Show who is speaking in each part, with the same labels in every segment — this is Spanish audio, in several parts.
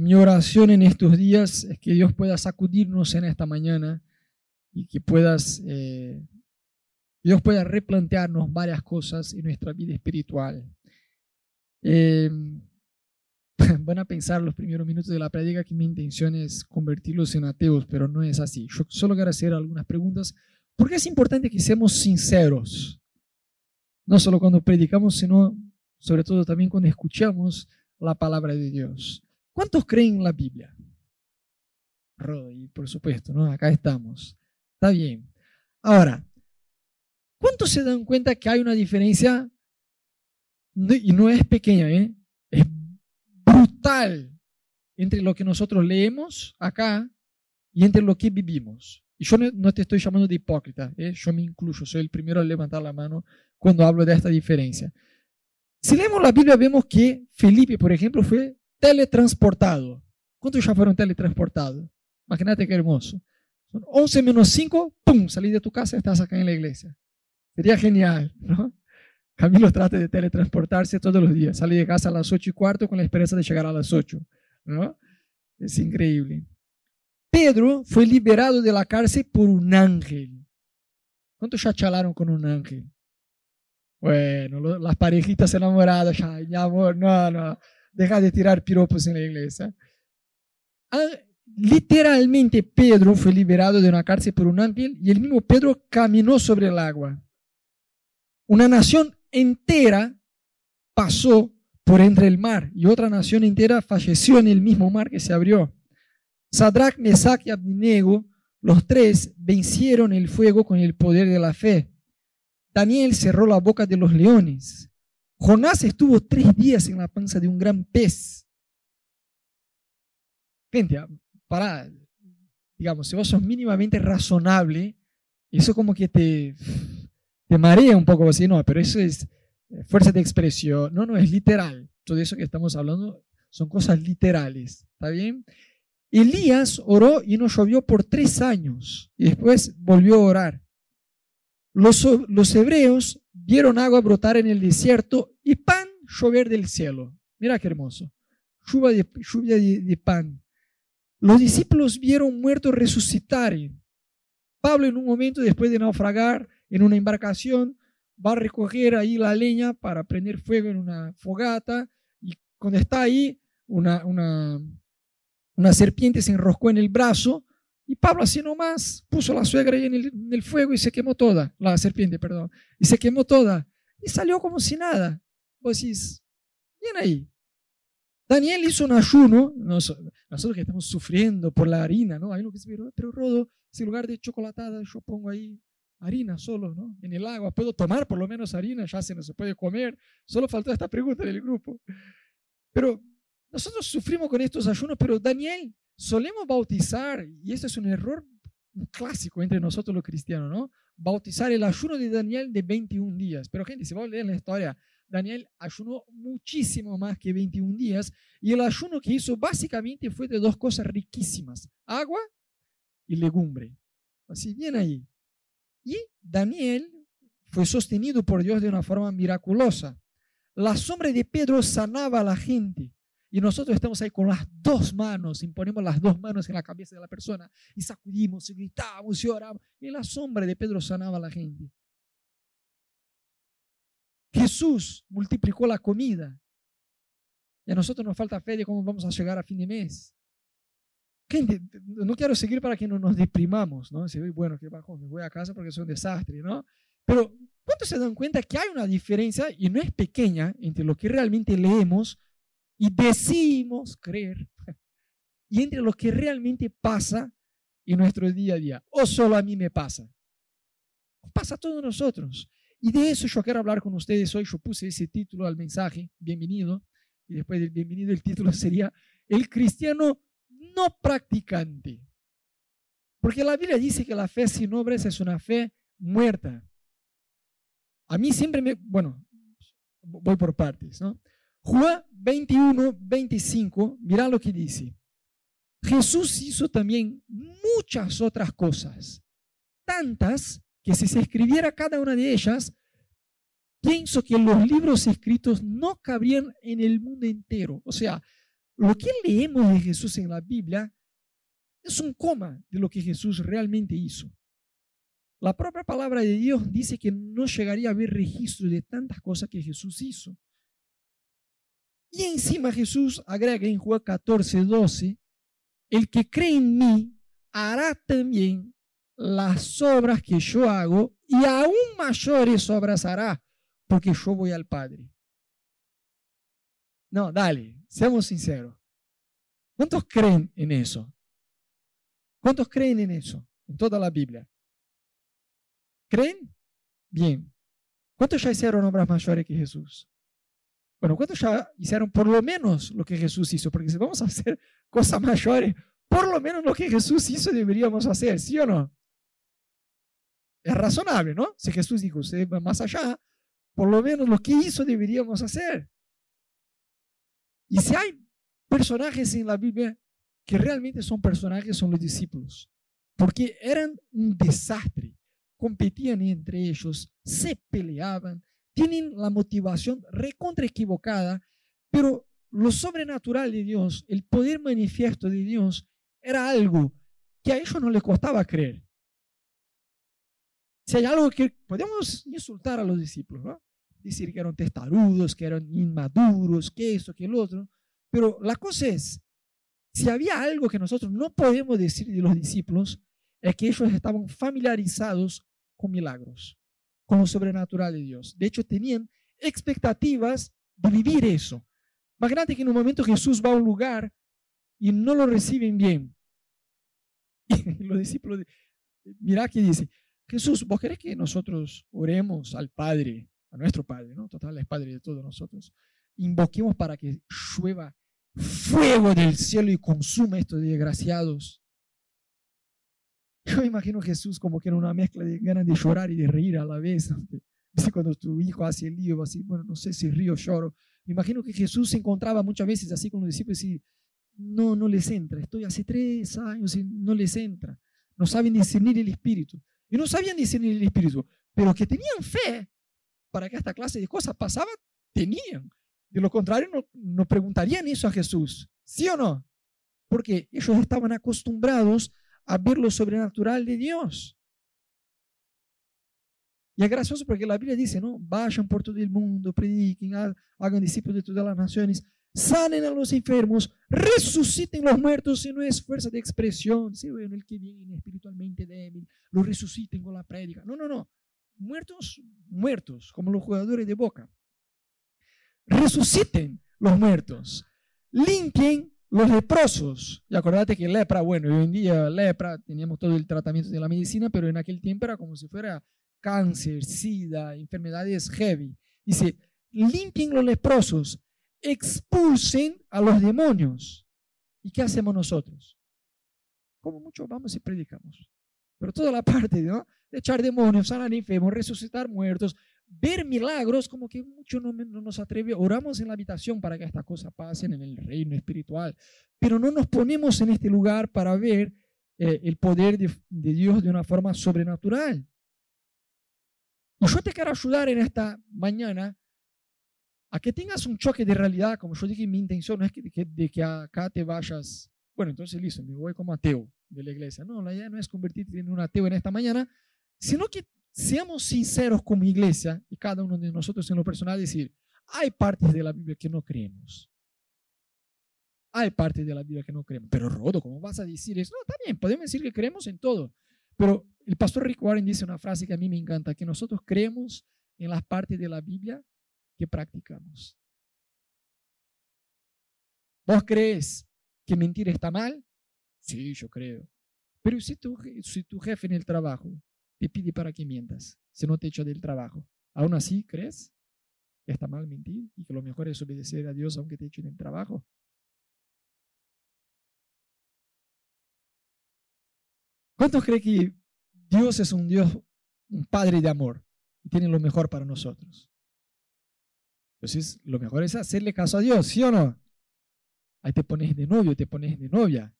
Speaker 1: mi oración en estos días es que Dios pueda sacudirnos en esta mañana y que puedas, eh, Dios pueda replantearnos varias cosas en nuestra vida espiritual. Eh, van a pensar los primeros minutos de la prédica que mi intención es convertirlos en ateos, pero no es así. Yo solo quiero hacer algunas preguntas, porque es importante que seamos sinceros, no solo cuando predicamos, sino sobre todo también cuando escuchamos la palabra de Dios. ¿Cuántos creen en la Biblia? Y por supuesto, ¿no? Acá estamos. Está bien. Ahora, ¿cuántos se dan cuenta que hay una diferencia? Y no es pequeña, ¿eh? es brutal entre lo que nosotros leemos acá y entre lo que vivimos. Y yo no te estoy llamando de hipócrita, ¿eh? yo me incluyo, soy el primero a levantar la mano cuando hablo de esta diferencia. Si leemos la Biblia vemos que Felipe, por ejemplo, fue teletransportado. ¿Cuántos ya fueron teletransportados? Imagínate qué hermoso. Son 11 menos 5, ¡pum! Salí de tu casa y estás acá en la iglesia. Sería genial, ¿no? Camilo trata de teletransportarse todos los días. Sale de casa a las 8 y cuarto con la esperanza de llegar a las 8, ¿no? Es increíble. Pedro fue liberado de la cárcel por un ángel. ¿Cuántos ya chalaron con un ángel? Bueno, las parejitas enamoradas, ya, mi amor, no, no deja de tirar piropos en la iglesia. Ah, literalmente Pedro fue liberado de una cárcel por un ángel y el mismo Pedro caminó sobre el agua. Una nación entera pasó por entre el mar y otra nación entera falleció en el mismo mar que se abrió. Sadrach, Mesach y Abednego, los tres vencieron el fuego con el poder de la fe. Daniel cerró la boca de los leones. Jonás estuvo tres días en la panza de un gran pez. Gente, ah, para, digamos, si vos sos mínimamente razonable, eso como que te, te marea un poco así, no, pero eso es eh, fuerza de expresión, no, no, es literal. Todo eso que estamos hablando son cosas literales, ¿está bien? Elías oró y no llovió por tres años y después volvió a orar. Los, los hebreos vieron agua brotar en el desierto y pan llover del cielo. Mira qué hermoso. Lluvia de, lluvia de, pan. Los discípulos vieron muertos resucitar. Pablo en un momento, después de naufragar en una embarcación, va a recoger ahí la leña para prender fuego en una fogata y cuando está ahí, una, una, una serpiente se enroscó en el brazo y Pablo así nomás puso la suegra ahí en el, fuego y se quemó toda, la serpiente, perdón, y se quemó toda. Y salió como si nada. Vos decís, bien ahí. Daniel hizo un ayuno, nosotros que estamos sufriendo por la harina, ¿no? Hay uno que dice, pero Rodo, si en lugar de chocolatada yo pongo ahí harina solo, ¿no? En el agua, ¿puedo tomar por lo menos harina? Ya se no se puede comer. Solo faltó esta pregunta del grupo. Pero nosotros sufrimos con estos ayunos, pero Daniel solemos bautizar, y este es un error clásico entre nosotros los cristianos, ¿no? Bautizar el ayuno de Daniel de 21 días. Pero gente, si a leer la historia, Daniel ayunó muchísimo más que 21 días y el ayuno que hizo básicamente fue de dos cosas riquísimas, agua y legumbre. Así bien ahí. Y Daniel fue sostenido por Dios de una forma miraculosa. La sombra de Pedro sanaba a la gente. Y nosotros estamos ahí con las dos manos, imponemos las dos manos en la cabeza de la persona y sacudimos y gritamos y oramos. Y la sombra de Pedro sanaba a la gente. Jesús multiplicó la comida. Y a nosotros nos falta fe de cómo vamos a llegar a fin de mes. Gente, no quiero seguir para que no nos deprimamos, ¿no? Si, bueno, que bajo, me voy a casa porque es un desastre, ¿no? Pero, ¿cuántos se dan cuenta que hay una diferencia, y no es pequeña, entre lo que realmente leemos y decimos creer y entre lo que realmente pasa en nuestro día a día. O solo a mí me pasa. Pasa a todos nosotros. Y de eso yo quiero hablar con ustedes hoy. Yo puse ese título al mensaje, bienvenido. Y después del bienvenido el título sería El cristiano no practicante. Porque la Biblia dice que la fe sin obras es una fe muerta. A mí siempre me, bueno, voy por partes, ¿no? Juan 21, 25, mira lo que dice. Jesús hizo también muchas otras cosas, tantas que si se escribiera cada una de ellas, pienso que los libros escritos no cabrían en el mundo entero. O sea, lo que leemos de Jesús en la Biblia es un coma de lo que Jesús realmente hizo. La propia palabra de Dios dice que no llegaría a haber registro de tantas cosas que Jesús hizo. Y encima Jesús agrega en Juan 14, 12, el que cree en mí hará también las obras que yo hago y aún mayores obras hará, porque yo voy al Padre. No, dale, seamos sinceros. ¿Cuántos creen en eso? ¿Cuántos creen en eso? En toda la Biblia. ¿Creen? Bien. ¿Cuántos ya hicieron obras mayores que Jesús? Bueno, ¿cuántos ya hicieron por lo menos lo que Jesús hizo? Porque si vamos a hacer cosas mayores, por lo menos lo que Jesús hizo deberíamos hacer, ¿sí o no? Es razonable, ¿no? Si Jesús dijo, usted va más allá, por lo menos lo que hizo deberíamos hacer. Y si hay personajes en la Biblia que realmente son personajes, son los discípulos, porque eran un desastre competían entre ellos, se peleaban, tienen la motivación recontra equivocada, pero lo sobrenatural de Dios, el poder manifiesto de Dios, era algo que a ellos no les costaba creer. Si hay algo que podemos insultar a los discípulos, ¿no? decir que eran testarudos, que eran inmaduros, que eso, que el otro, pero la cosa es, si había algo que nosotros no podemos decir de los discípulos, es que ellos estaban familiarizados con milagros, con lo sobrenatural de Dios. De hecho, tenían expectativas de vivir eso. Imagínate que en un momento Jesús va a un lugar y no lo reciben bien. Y los discípulos, mira que dice, Jesús, ¿vos querés que nosotros oremos al Padre, a nuestro Padre, ¿no? Total, es Padre de todos nosotros. Invoquemos para que llueva fuego del cielo y consuma estos desgraciados. Yo imagino a Jesús como que era una mezcla de ganas de llorar y de reír a la vez. Cuando tu hijo hace el lío, así, bueno, no sé si río o lloro. Me imagino que Jesús se encontraba muchas veces así con los discípulos y no, no les entra. Estoy hace tres años y no les entra. No saben discernir el espíritu. Y no sabían discernir el espíritu, pero que tenían fe para que esta clase de cosas pasaba, tenían. De lo contrario, no, no preguntarían eso a Jesús. ¿Sí o no? Porque ellos estaban acostumbrados a ver lo sobrenatural de Dios. Y es gracioso porque la Biblia dice, ¿no? Vayan por todo el mundo, prediquen, hagan discípulos de todas las naciones, sanen a los enfermos, resuciten los muertos, si no es fuerza de expresión, si bueno, el que viene espiritualmente débil, lo resuciten con la prédica. No, no, no. Muertos, muertos, como los jugadores de boca. Resuciten los muertos, limpien los leprosos, y acordate que lepra, bueno, hoy en día lepra, teníamos todo el tratamiento de la medicina, pero en aquel tiempo era como si fuera cáncer, sida, enfermedades heavy. Dice, limpien los leprosos, expulsen a los demonios. ¿Y qué hacemos nosotros? Como mucho vamos y predicamos. Pero toda la parte ¿no? de echar demonios, sanar enfermos, resucitar muertos, ver milagros, como que mucho no, nos atreve. Oramos en la habitación para que estas cosas pasen en el reino espiritual, pero no nos ponemos en este lugar para ver eh, el poder de, Dios de una forma sobrenatural. Y yo te quiero ayudar en esta mañana a que tengas un choque de realidad, como yo dije, mi intención no es que, de que acá te vayas, bueno, entonces listo, me voy como ateo de la iglesia. No, la idea no es convertirte en un ateo en esta mañana, sino que seamos sinceros como iglesia y cada uno de nosotros en lo personal decir, hay partes de la Biblia que no creemos. Hay partes de la Biblia que no creemos. Pero Rodo, ¿cómo vas a decir eso? No, está bien, podemos decir que creemos en todo. Pero el pastor Rick Warren dice una frase que a mí me encanta, que nosotros creemos en las partes de la Biblia que practicamos. ¿Vos crees que mentir está mal? Sí, yo creo. Pero si tu, si tu jefe en el trabajo te pide para que mientas, si no te echa del trabajo. Aún así, ¿crees que está mal mentir y que lo mejor es obedecer a Dios aunque te echen del trabajo? ¿Cuántos creen que Dios es un Dios, un Padre de amor y tiene lo mejor para nosotros? Entonces, lo mejor es hacerle caso a Dios, ¿sí o no? Ahí te pones de novio, te pones de novia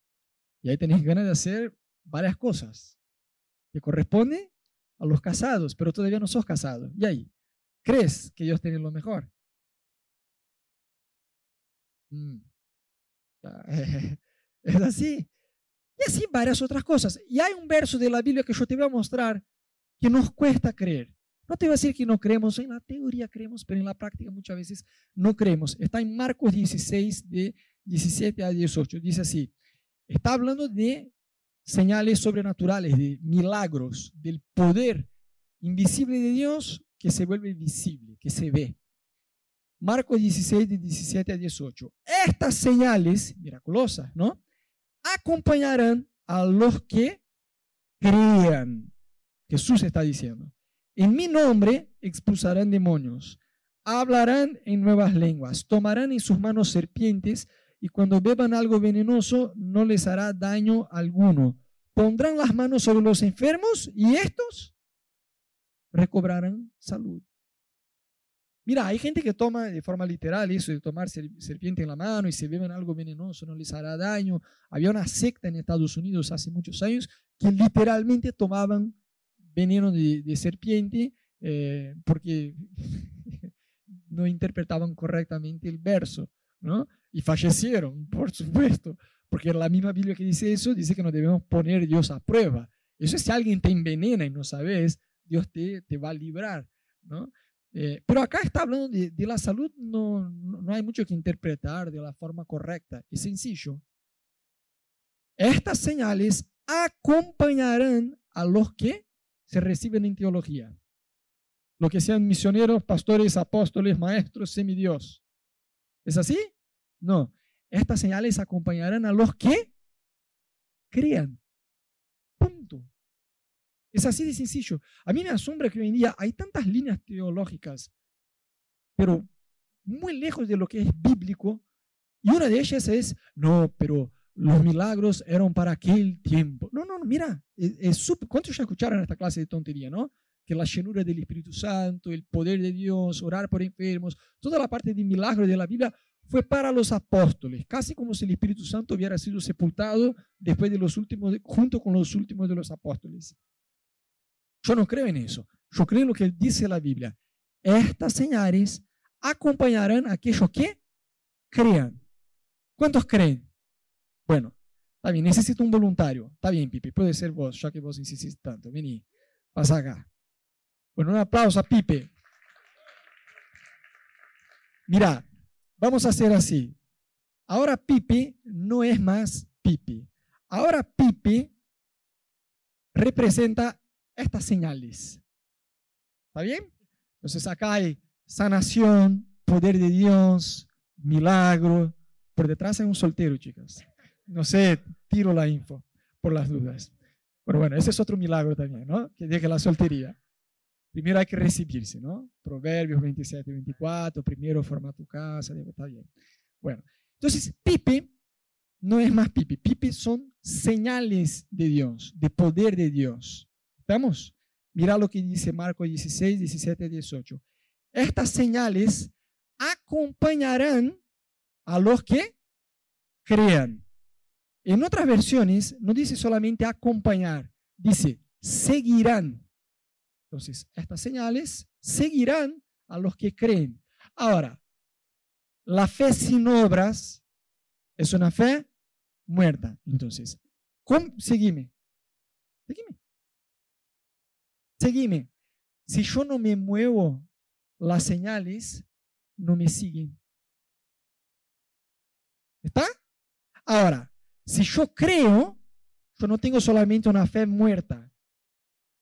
Speaker 1: y ahí tenés ganas de hacer varias cosas que corresponde a los casados, pero todavía no sos casado. ¿Y ahí? ¿Crees que Dios tiene lo mejor? Mm. Es así. Y así varias otras cosas. Y hay un verso de la Biblia que yo te voy a mostrar que nos cuesta creer. No te voy a decir que no creemos, en la teoría creemos, pero en la práctica muchas veces no creemos. Está en Marcos 16, de 17 a 18. Dice así, está hablando de señales sobrenaturales, de milagros, del poder invisible de Dios que se vuelve visible, que se ve. Marcos 16, de 17 a 18. Estas señales miraculosas, ¿no? Acompañarán a los que crean. Jesús está diciendo. En mi nombre expulsarán demonios, hablarán en nuevas lenguas, tomarán en sus manos serpientes y cuando beban algo venenoso no les hará daño alguno. Pondrán las manos sobre los enfermos y estos recobrarán salud. Mira, hay gente que toma de forma literal eso de tomar serpiente en la mano y se beben algo venenoso, no les hará daño. Había una secta en Estados Unidos hace muchos años que literalmente tomaban veneno de, serpiente eh, porque no interpretaban correctamente el verso, ¿no? Y fallecieron, por supuesto, porque la misma Biblia que dice eso dice que no debemos poner a Dios a prueba. Eso es si alguien te envenena y no sabes, Dios te, te va a librar, ¿no? Eh, pero acá está hablando de, de la salud, no, no, hay mucho que interpretar de la forma correcta, es sencillo. Estas señales acompañarán a los que se reciben en teología, los que sean misioneros, pastores, apóstoles, maestros, semidios. ¿Es así? No. Estas señales acompañarán a los que crean. Punto. Es así de sencillo. A mí me asombra que hoy en día hay tantas líneas teológicas, pero muy lejos de lo que es bíblico. Y una de ellas es, no, pero los milagros eran para aquel tiempo. No, no, no mira, es, ¿cuántos ya escucharon esta clase de tontería, no? Que la llenura del Espíritu Santo, el poder de Dios, orar por enfermos, toda la parte de milagros de la Biblia fue para los apóstoles, casi como si el Espíritu Santo hubiera sido sepultado después de los últimos, junto con los últimos de los apóstoles. Yo no creo en eso. Yo creo en lo que dice la Biblia. Estas señales acompañarán a aquellos que crean. ¿Cuántos creen? Bueno, está bien, necesito un voluntario. Está bien, Pipe, puede ser vos, ya que vos insistís tanto. Vení, pasa acá. Bueno, un aplauso a Pipe. Mira, vamos a hacer así. Ahora Pipe no es más Pipe. Ahora Pipe representa estas señales. ¿Está bien? Entonces acá hay sanación, poder de Dios, milagro. Por detrás hay un soltero, chicas. No sé, tiro la info por las dudas. Pero bueno, ese es otro milagro también, ¿no? Que deje la soltería. Primero hay que recibirse, ¿no? Proverbios 27, 24, primero forma tu casa, está bien. Bueno, entonces Pipe no es más Pipe. Pipe son señales de Dios, de poder de Dios. ¿Estamos? Mira lo que dice Marcos 16, 17 18. Estas señales acompañarán a los que crean. En otras versiones no dice solamente acompañar, dice seguirán. Entonces, estas señales seguirán a los que creen. Ahora, la fe sin obras es una fe muerta. Entonces, ¿cómo? seguime. Seguime. Seguime. Si yo no me muevo, las señales no me siguen. ¿Está? Ahora, si yo creo, yo no tengo solamente una fe muerta.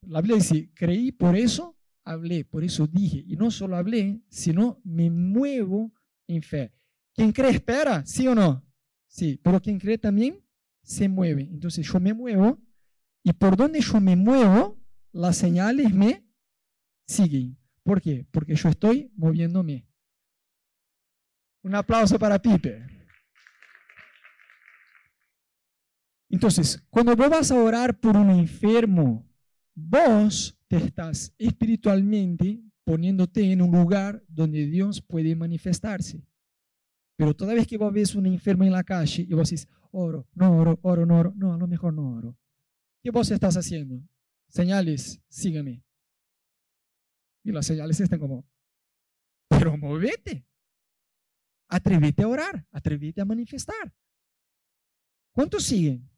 Speaker 1: La Biblia dice, creí, por eso hablé, por eso dije. Y no solo hablé, sino me muevo en fe. ¿Quién cree espera? ¿Sí o no? Sí, pero quien cree también se mueve. Entonces yo me muevo y por donde yo me muevo, las señales me siguen. ¿Por qué? Porque yo estoy moviéndome. Un aplauso para Pipe. Entonces, cuando vos vas a orar por un enfermo, vos te estás espiritualmente poniéndote en un lugar donde Dios puede manifestarse. Pero toda vez que vos ves un enfermo en la calle y vos dices, oro, no oro, oro, no oro, no, a lo mejor no oro. ¿Qué vos estás haciendo? Señales, sígame. Y las señales están como, pero movete. Atrévete a orar, atrévete a manifestar. ¿Cuántos siguen?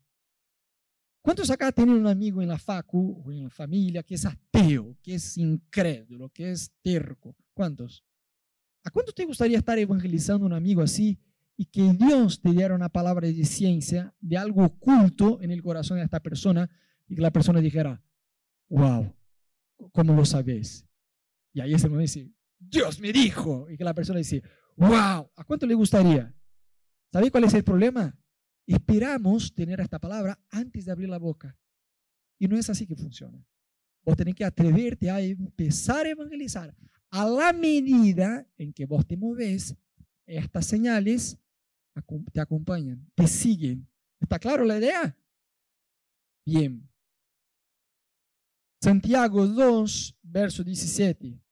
Speaker 1: ¿Cuántos acá tienen un amigo en la facu o en la familia que es ateo, que es incrédulo, que es terco? ¿Cuántos? ¿A cuánto te gustaría estar evangelizando un amigo así y que Dios te diera una palabra de ciencia, de algo oculto en el corazón de esta persona y que la persona dijera, wow, ¿cómo lo sabes? Y ahí ese momento dice, Dios me dijo. Y que la persona dice, wow, ¿a cuánto le gustaría? ¿Sabe cuál es el problema? Esperamos tener esta palabra antes de abrir la boca. Y no es así que funciona. Vos tenés que atreverte a empezar a evangelizar. A la medida en que vos te moves, estas señales te acompañan, te siguen. ¿Está claro la idea? Bien. Santiago 2, verso 17.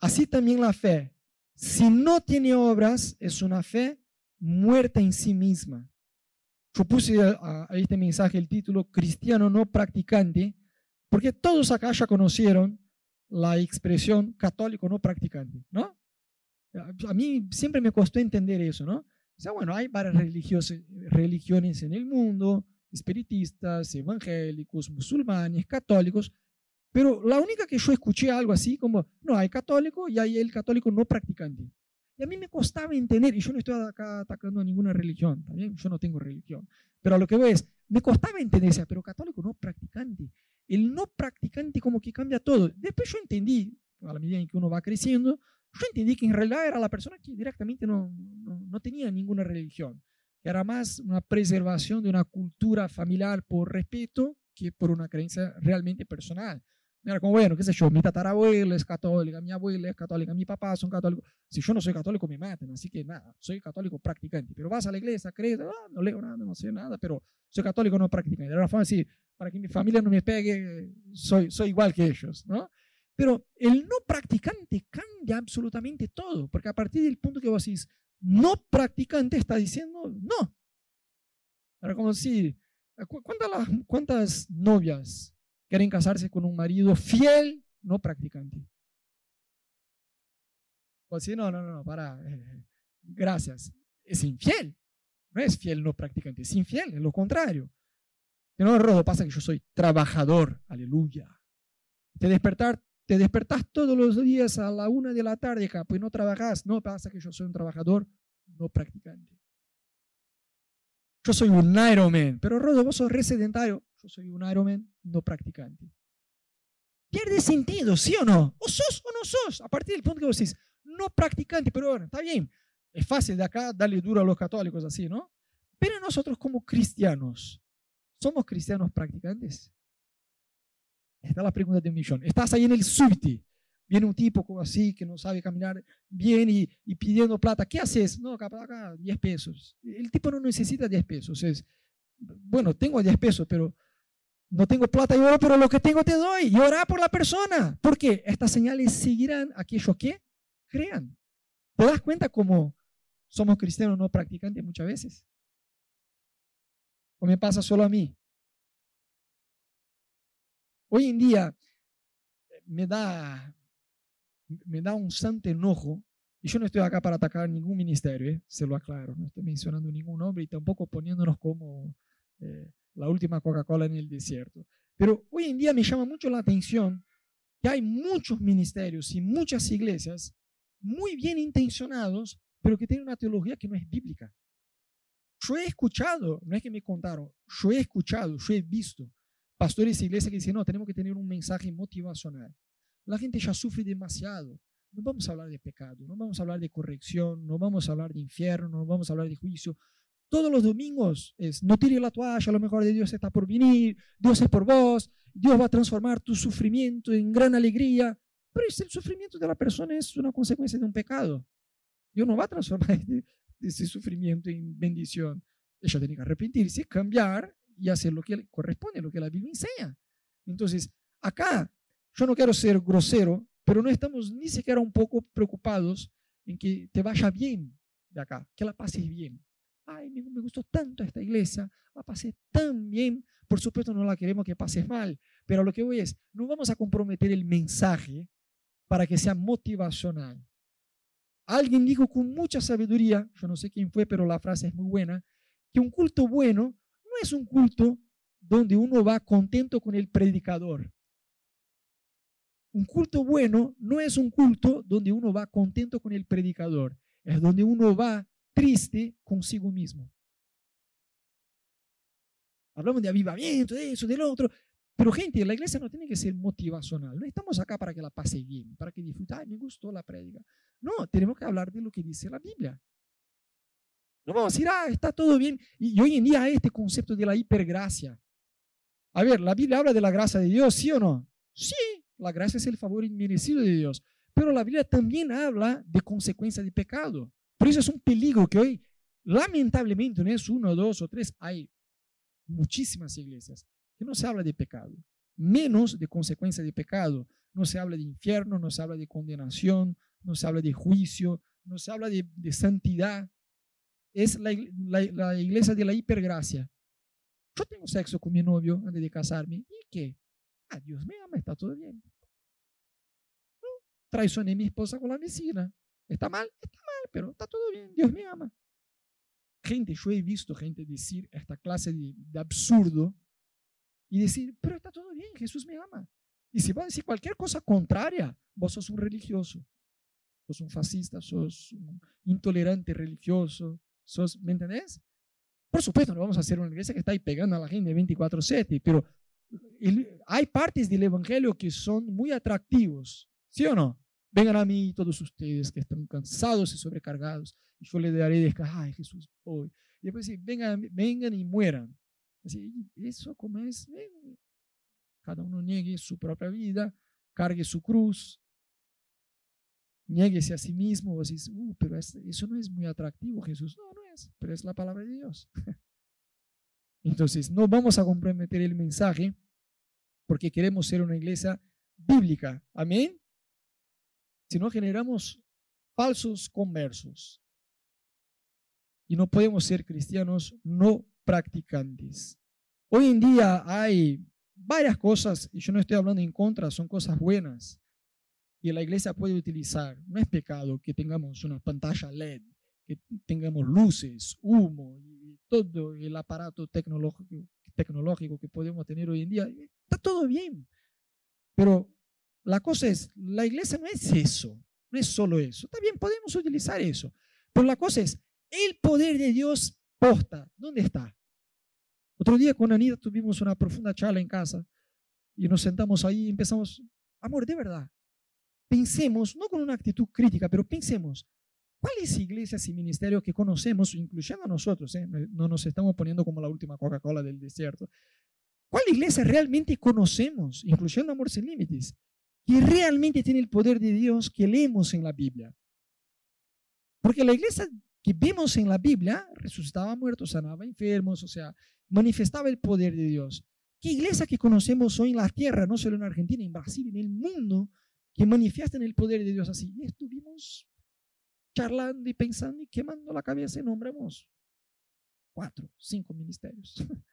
Speaker 1: Así también la fe, si no tiene obras, es una fe muerta en sí misma. Yo puse a, este mensaje el título Cristiano no practicante, porque todos acá ya conocieron la expresión católico no practicante, ¿no? A mí siempre me costó entender eso, ¿no? O sea, bueno, hay varias religiones en el mundo, espiritistas, evangélicos, musulmanes, católicos, pero la única que yo escuché algo así como, no, hay católico y hay el católico no practicante. A mí me costaba entender, y yo no estoy acá atacando a ninguna religión, también yo no tengo religión, pero a lo que voy es, me costaba entender, pero católico no practicante. El no practicante como que cambia todo. Después yo entendí, a la medida en que uno va creciendo, yo entendí que en realidad era la persona que directamente no, no, no tenía ninguna religión, era más una preservación de una cultura familiar por respeto que por una creencia realmente personal. Era como, bueno, qué sé yo, mi tatarabuela es católica, mi abuela es católica, mi papá son católicos. Si yo no soy católico, me maten. Así que nada, soy católico practicante. Pero vas a la iglesia, crees, ah, no leo nada, no sé nada, pero soy católico no practicante. Era una forma así, para que mi familia no me pegue, soy, soy igual que ellos, ¿no? Pero el no practicante cambia absolutamente todo, porque a partir del punto que vos decís, no practicante está diciendo no. Era como si, ¿cuántas, cuántas novias quieren casarse con un marido fiel, no practicante. Pues sí, no, no, no, para. Eh, gracias. Es infiel. No es fiel, no practicante. Es infiel, es lo contrario. Que no, Rodo, pasa que yo soy trabajador. Aleluya. Te despertar, te despertás todos los días a la una de la tarde, pues no trabajas. No, pasa que yo soy un trabajador no practicante. Yo soy un Ironman, pero Rodo, vos sos residentario yo soy un Ironman no practicante. Pierde sentido, ¿sí o no? O sos o no sos. A partir del punto que vos decís, no practicante, pero bueno, está bien. Es fácil de acá darle duro a los católicos así, ¿no? Pero nosotros como cristianos, ¿somos cristianos practicantes? Esta es la pregunta de un millón. Estás ahí en el subte, viene un tipo como así que no sabe caminar bien y, pidiendo plata. ¿Qué haces? No, acá, acá 10 pesos. El tipo no necesita 10 pesos. Es, bueno, tengo 10 pesos, pero no tengo plata y oro, pero lo que tengo te doy. Y orar por la persona. Porque estas señales seguirán aquellos que crean. ¿Te das cuenta cómo somos cristianos no practicantes muchas veces? ¿O me pasa solo a mí? Hoy en día me da, me da un santo enojo, y yo no estoy acá para atacar ningún ministerio, ¿eh? se lo aclaro, no estoy mencionando ningún nombre y tampoco poniéndonos como eh, la última Coca-Cola en el desierto. Pero hoy en día me llama mucho la atención que hay muchos ministerios y muchas iglesias muy bien intencionados, pero que tienen una teología que no es bíblica. Yo he escuchado, no es que me contaron, yo he escuchado, yo he visto pastores de iglesias que dicen, no, tenemos que tener un mensaje motivacional. La gente ya sufre demasiado. No vamos a hablar de pecado, no vamos a hablar de corrección, no vamos a hablar de infierno, no vamos a hablar de juicio, todos los domingos es, no tire la toalla, lo mejor de Dios está por venir, Dios es por vos, Dios va a transformar tu sufrimiento en gran alegría. Pero el sufrimiento de la persona es una consecuencia de un pecado. Dios no va a transformar ese sufrimiento en bendición. Ella tiene que arrepentirse, cambiar y hacer lo que corresponde, lo que la Biblia enseña. Entonces, acá, yo no quiero ser grosero, pero no estamos ni siquiera un poco preocupados en que te vaya bien de acá, que la pases bien ay, me, gustó tanto esta iglesia, la pasé tan bien, por supuesto no la queremos que pases mal, pero lo que voy es, no vamos a comprometer el mensaje para que sea motivacional. Alguien dijo con mucha sabiduría, yo no sé quién fue, pero la frase es muy buena, que un culto bueno no es un culto donde uno va contento con el predicador. Un culto bueno no es un culto donde uno va contento con el predicador, es donde uno va triste consigo mismo. Hablamos de avivamiento, de eso, del otro. Pero gente, la iglesia no tiene que ser motivacional. No estamos acá para que la pase bien, para que disfrute, ay, me gustó la prédica. No, tenemos que hablar de lo que dice la Biblia. No vamos a decir, ah, está todo bien. Y, hoy en día hay este concepto de la hipergracia. A ver, ¿la Biblia habla de la gracia de Dios, sí o no? Sí, la gracia es el favor inmerecido de Dios. Pero la Biblia también habla de consecuencias de pecado. Por eso es un peligro que hoy, lamentablemente, no es uno, dos o tres, hay muchísimas iglesias que no se habla de pecado, menos de consecuencias de pecado. No se habla de infierno, no se habla de condenación, no se habla de juicio, no se habla de, santidad. Es la, la iglesia de la hipergracia. Yo tengo sexo con mi novio antes de casarme. ¿Y qué? Ah, Dios me ama, está todo bien. Traicioné a mi esposa con la vecina. ¿Está mal? Está mal, pero está todo bien. Dios me ama. Gente, yo he visto gente decir esta clase de, absurdo y decir, pero está todo bien, Jesús me ama. Y si va a decir cualquier cosa contraria, vos sos un religioso, sos un fascista, sos un intolerante religioso, sos, ¿me entendés? Por supuesto, no vamos a hacer una iglesia que está ahí pegando a la gente 24/7, pero hay partes del Evangelio que son muy atractivos, ¿sí o no? Vengan a mí todos ustedes que están cansados y sobrecargados, y yo les daré descansar. Ay, Jesús, hoy. Y después sí, vengan, vengan y mueran. Así, eso como es, cada uno niegue su propia vida, cargue su cruz, nieguese a sí mismo. Vos decís, uh, pero eso no es muy atractivo, Jesús. No, no es, pero es la palabra de Dios. Entonces, no vamos a comprometer el mensaje porque queremos ser una iglesia bíblica. Amén. Si no generamos falsos conversos. Y no podemos ser cristianos no practicantes. Hoy en día hay varias cosas, y yo no estoy hablando en contra, son cosas buenas, y la iglesia puede utilizar. No es pecado que tengamos una pantalla LED, que tengamos luces, humo y todo el aparato tecnológico, tecnológico que podemos tener hoy en día. Está todo bien. Pero la cosa es, la iglesia no es eso, no es solo eso. Bien, podemos utilizar eso. Pero la cosa es, el poder de Dios posta, ¿dónde está? Otro día con Anita tuvimos una profunda charla en casa y nos sentamos ahí y empezamos, amor, de verdad, pensemos, no con una actitud crítica, pero pensemos, ¿cuáles iglesias y ministerios que conocemos, incluyendo a nosotros, eh? no nos estamos poniendo como la última Coca-Cola del desierto, ¿cuál iglesia realmente conocemos, incluyendo Amor Sin Límites, que realmente tiene el poder de Dios que leemos en la Biblia. Porque la iglesia que vemos en la Biblia resucitaba muertos, sanaba enfermos, o sea, manifestaba el poder de Dios. ¿Qué iglesia que conocemos hoy en la tierra, no solo en Argentina, en Brasil, en el mundo, que manifiestan el poder de Dios así? Y estuvimos charlando y pensando y quemando la cabeza y nombramos cuatro, cinco ministerios.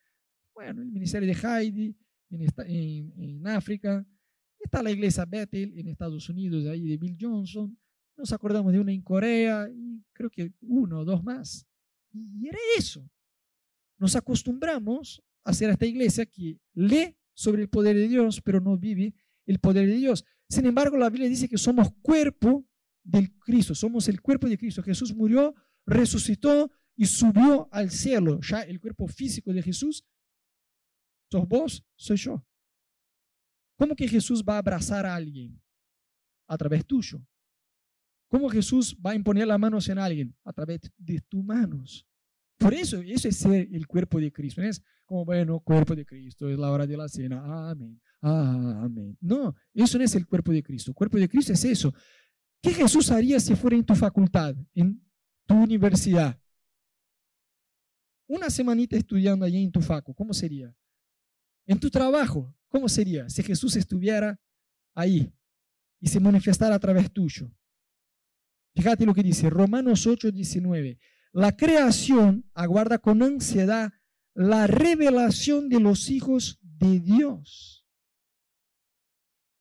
Speaker 1: Bueno, el ministerio de Heidi en, en, en África, Está la iglesia Bethel en Estados Unidos, ahí de Bill Johnson. Nos acordamos de una en Corea y creo que uno o dos más. Y era eso. Nos acostumbramos a hacer esta iglesia que lee sobre el poder de Dios, pero no vive el poder de Dios. Sin embargo, la Biblia dice que somos cuerpo del Cristo, somos el cuerpo de Cristo. Jesús murió, resucitó y subió al cielo. Ya el cuerpo físico de Jesús, sos vos, soy yo. ¿Cómo que Jesús va a abrazar a alguien? A través tuyo. ¿Cómo Jesús va a imponer las manos en alguien? A través de tus manos. Por eso, eso es ser el cuerpo de Cristo. No es como, bueno, cuerpo de Cristo, es la hora de la cena. Amén. amén. No, eso no es el cuerpo de Cristo. El cuerpo de Cristo es eso. ¿Qué Jesús haría si fuera en tu facultad, en tu universidad? Una semanita estudiando allí en tu faco, ¿cómo sería? En tu trabajo, ¿Cómo sería si Jesús estuviera ahí y se manifestara a través tuyo? Fíjate lo que dice Romanos 8, 19. La creación aguarda con ansiedad la revelación de los hijos de Dios.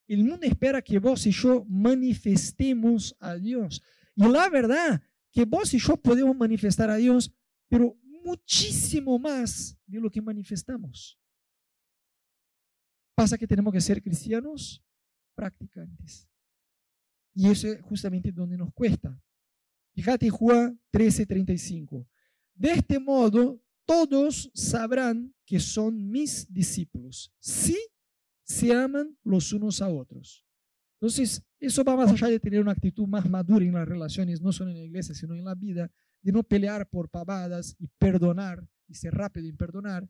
Speaker 1: El mundo espera que vos y yo manifestemos a Dios. Y la verdad que vos y yo podemos manifestar a Dios, pero muchísimo más de lo que manifestamos. Pasa que tenemos que ser cristianos practicantes. Y eso es justamente donde nos cuesta. Fíjate Juan 13:35. De este modo, todos sabrán que son mis discípulos, si se aman los unos a otros. Entonces, eso va más allá de tener una actitud más madura en las relaciones, no solo en la iglesia, sino en la vida, de no pelear por pavadas y perdonar, y ser rápido en perdonar,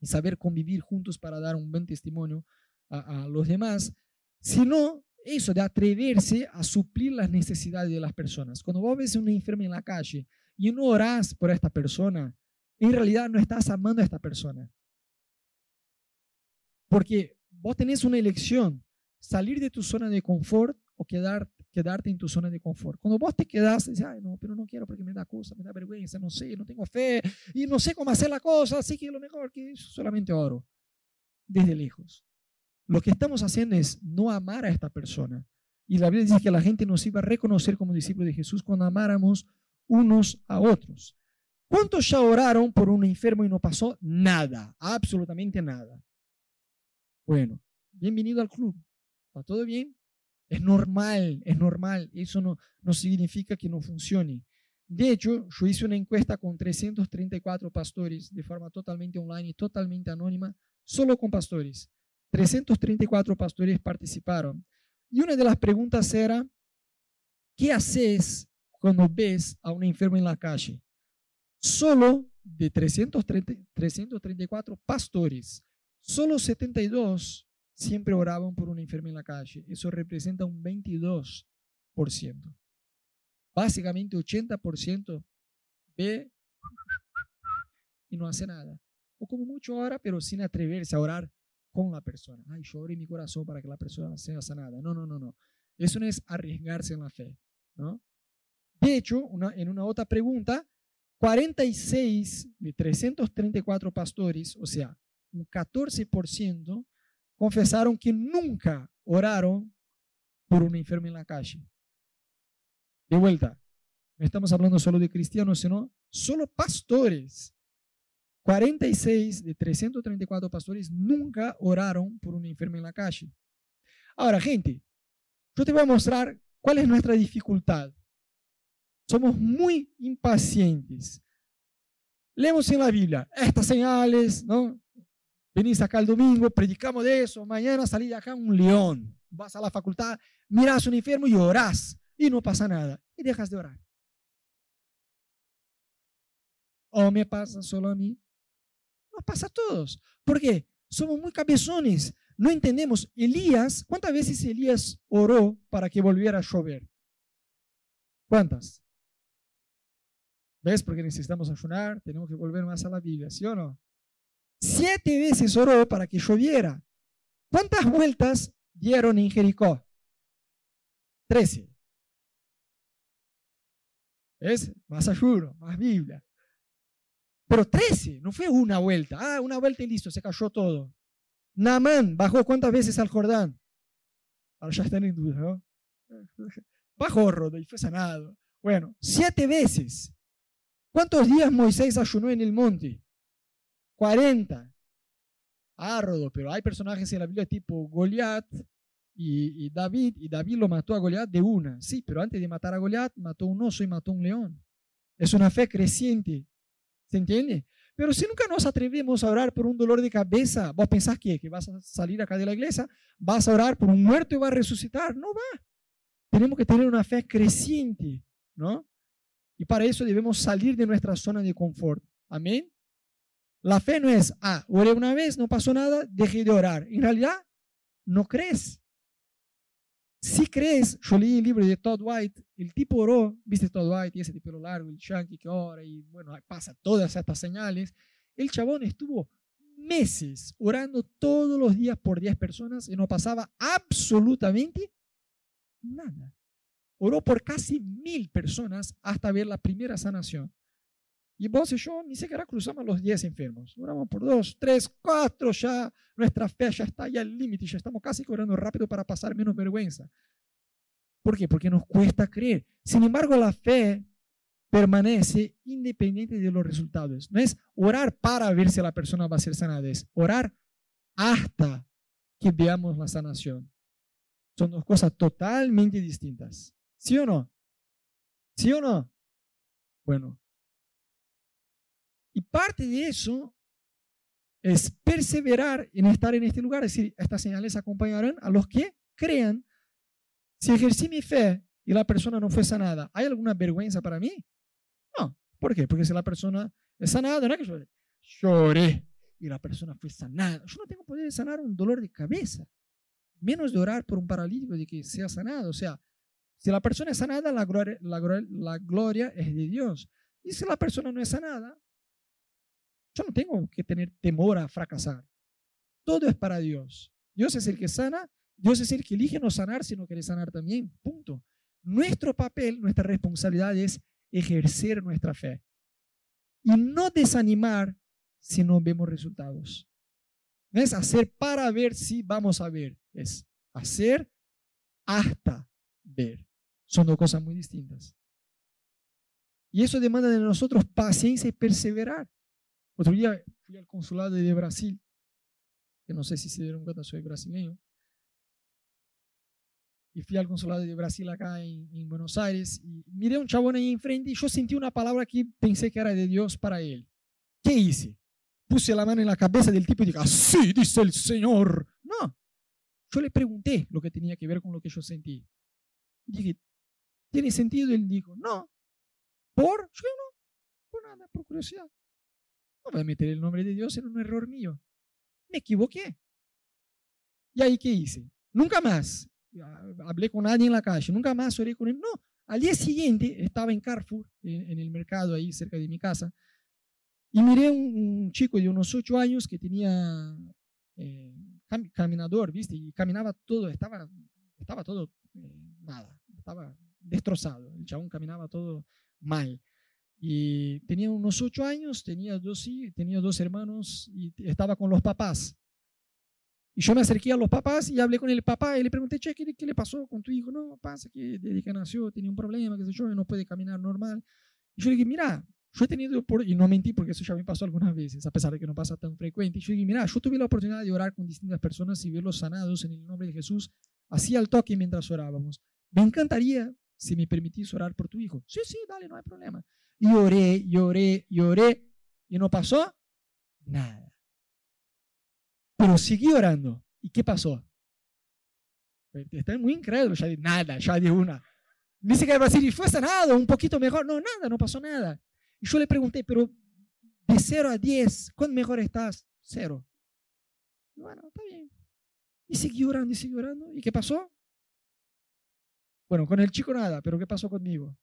Speaker 1: y saber convivir juntos para dar un buen testimonio a, los demás, sino eso de atreverse a suplir las necesidades de las personas. Cuando vos ves a una enferma en la calle y no orás por esta persona, en realidad no estás amando a esta persona. Porque vos tenés una elección salir de tu zona de confort o quedar, quedarte en tu zona de confort. Cuando vos te quedas, dices, ay, no, pero no quiero porque me da cosa, me da vergüenza, no sé, no tengo fe y no sé cómo hacer la cosa, así que lo mejor que solamente oro desde lejos. Lo que estamos haciendo es no amar a esta persona. Y la Biblia dice que la gente nos iba a reconocer como discípulos de Jesús cuando amáramos unos a otros. ¿Cuántos ya oraron por un enfermo y no pasó nada? Absolutamente nada. Bueno, bienvenido al club. ¿Está todo bien? Es normal, es normal. Eso no, no significa que no funcione. De hecho, yo hice una encuesta con 334 pastores de forma totalmente online y totalmente anónima, solo con pastores. 334 pastores participaron. Y una de las preguntas era, ¿qué haces cuando ves a un enfermo en la calle? Solo de 330, 334 pastores, solo 72 siempre oraban por un enfermo en la calle. Eso representa un 22%. Básicamente 80% ve y no hace nada. O como mucho ora, pero sin atreverse a orar con la persona. Ay, yo en mi corazón para que la persona sea sanada. No, no, no, no. Eso no es arriesgarse en la fe. ¿no? De hecho, una, en una otra pregunta, 46 de 334 pastores, o sea, un 14%, confesaron que nunca oraron por un enfermo en la calle. De vuelta, no estamos hablando solo de cristianos, sino solo pastores. 46 de 334 pastores nunca oraron por un enfermo en la calle. Ahora, gente, yo te voy a mostrar cuál es nuestra dificultad. Somos muy impacientes. Leemos en la Biblia estas señales, ¿no? Venís acá el domingo, predicamos de eso, mañana salí de acá un león, vas a la facultad, miras un enfermo y orás y no pasa nada y dejas de orar. ¿O me pasa solo a mí? Nos pasa a todos. ¿Por qué? Somos muy cabezones. No entendemos. Elías, ¿cuántas veces Elías oró para que volviera a llover? ¿Cuántas? ¿Ves? Porque necesitamos ayunar, tenemos que volver más a la Biblia, ¿sí o no? Siete veces oró para que lloviera. ¿Cuántas vueltas dieron en Jericó? Trece. ¿Ves? Más ayuno, más Biblia. Pero trece, no fue una vuelta. Ah, una vuelta y listo, se cayó todo. Namán bajó cuántas veces al Jordán. Ahora ya están en duda. Bajó Rodo y fue sanado. Bueno, siete veces. ¿Cuántos días Moisés ayunó en el monte? 40. Arrodo, pero hay personajes en la Biblia tipo Goliat y, David, y David lo mató a Goliat de una. Sí, pero antes de matar a Goliat, mató un oso y mató un león. Es una fe creciente. ¿Se entiende? Pero si nunca nos atrevemos a orar por un dolor de cabeza, vos pensás que, que vas a salir acá de la iglesia, vas a orar por un muerto y va a resucitar. No va. Tenemos que tener una fe creciente, ¿no? Y para eso debemos salir de nuestra zona de confort. Amén. La fe no es, ah, oré una vez, no pasó nada, dejé de orar. En realidad, no crees. Si crees, yo leí el libro de Todd White, el tipo oró, viste Todd White y ese tipo pelo largo, el chunky que ora y bueno, pasa todas estas señales. El chabón estuvo meses orando todos los días por 10 personas y no pasaba absolutamente nada. Oró por casi mil personas hasta ver la primera sanación. Y vos y yo ni siquiera cruzamos los 10 enfermos. Oramos por dos, tres, cuatro, ya nuestra fe ya está ya al límite, ya estamos casi corriendo rápido para pasar menos vergüenza. ¿Por qué? Porque nos cuesta creer. Sin embargo, la fe permanece independiente de los resultados. No es orar para ver si la persona va a ser sanada, es orar hasta que veamos la sanación. Son dos cosas totalmente distintas. ¿Sí o no? ¿Sí o no? Bueno. Y parte de eso es perseverar en estar en este lugar. Es decir, estas señales acompañarán a los que crean. Si ejercí mi fe y la persona no fue sanada, ¿hay alguna vergüenza para mí? No. ¿Por qué? Porque si la persona es sanada, no es que yo lloré y la persona fue sanada. Yo no tengo poder de sanar un dolor de cabeza, menos de orar por un paralítico de que sea sanado. O sea, si la persona es sanada, la gloria, la, la gloria es de Dios. Y si la persona no es sanada, no tengo que tener temor a fracasar. Todo es para Dios. Dios es el que sana, Dios es el que elige no sanar si no quiere sanar también. Punto. Nuestro papel, nuestra responsabilidad es ejercer nuestra fe y no desanimar si no vemos resultados. No es hacer para ver si vamos a ver, es hacer hasta ver. Son dos cosas muy distintas. Y eso demanda de nosotros paciencia y perseverar. Otro día fui al consulado de Brasil, que no sé si se dieron cuenta, soy brasileño. Y fui al consulado de Brasil acá en, Buenos Aires y miré a un chabón ahí enfrente y yo sentí una palabra que pensé que era de Dios para él. ¿Qué hice? Puse la mano en la cabeza del tipo y dije, así dice el Señor. No, yo le pregunté lo que tenía que ver con lo que yo sentí. Y dije, ¿tiene sentido? Él dijo, no. ¿Por? Yo no, por nada, por curiosidad. No voy a meter el nombre de Dios en un error mío. Me equivoqué. ¿Y ahí qué hice? Nunca más hablé con nadie en la calle, nunca más oré con él. No, al día siguiente estaba en Carrefour, en, el mercado ahí cerca de mi casa, y miré un, un chico de unos ocho años que tenía eh, caminador, ¿viste? Y caminaba todo, estaba, estaba todo eh, nada, estaba destrozado. El chabón caminaba todo mal. Y tenía unos ocho años, tenía dos, tenía dos hermanos y estaba con los papás. Y yo me acerqué a los papás y hablé con el papá y le pregunté, che, ¿qué, qué le pasó con tu hijo? No, pasa que desde que nació tenía un problema, qué sé yo, y no puede caminar normal. Y yo le dije, mira, yo he tenido, por, y no mentí porque eso ya me pasó algunas veces, a pesar de que no pasa tan frecuente. Y yo dije, mira, yo tuve la oportunidad de orar con distintas personas y verlos sanados en el nombre de Jesús, así al toque mientras orábamos. Me encantaría si me permitís orar por tu hijo. Sí, sí, dale, no hay problema. Y oré, lloré, lloré, y no pasó nada. Pero seguí orando. ¿Y qué pasó? Están muy incrédulos, ya de nada, ya de una. Dice que decir, y fue sanado, un poquito mejor. No, nada, no pasó nada. Y yo le pregunté, pero de 0 a 10, ¿cuánto mejor estás? Cero. bueno, está bien. Y seguí orando y seguí orando. ¿Y qué pasó? Bueno, con el chico nada, pero ¿qué pasó conmigo?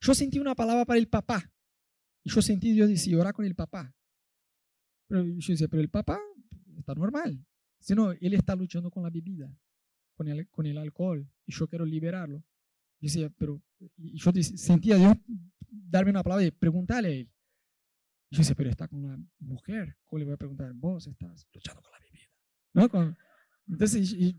Speaker 1: Yo sentí una palabra para el papá. Y yo sentí Dios decir, ora con el papá. Pero yo decía, pero el papá está normal. Si no, él está luchando con la bebida, con el, con el alcohol, y yo quiero liberarlo. Yo decía, pero y yo sentía Dios darme una palabra y preguntarle a él. Y yo decía, pero está con una mujer. ¿Cómo le voy a preguntar? Vos estás luchando con la bebida. ¿No? entonces,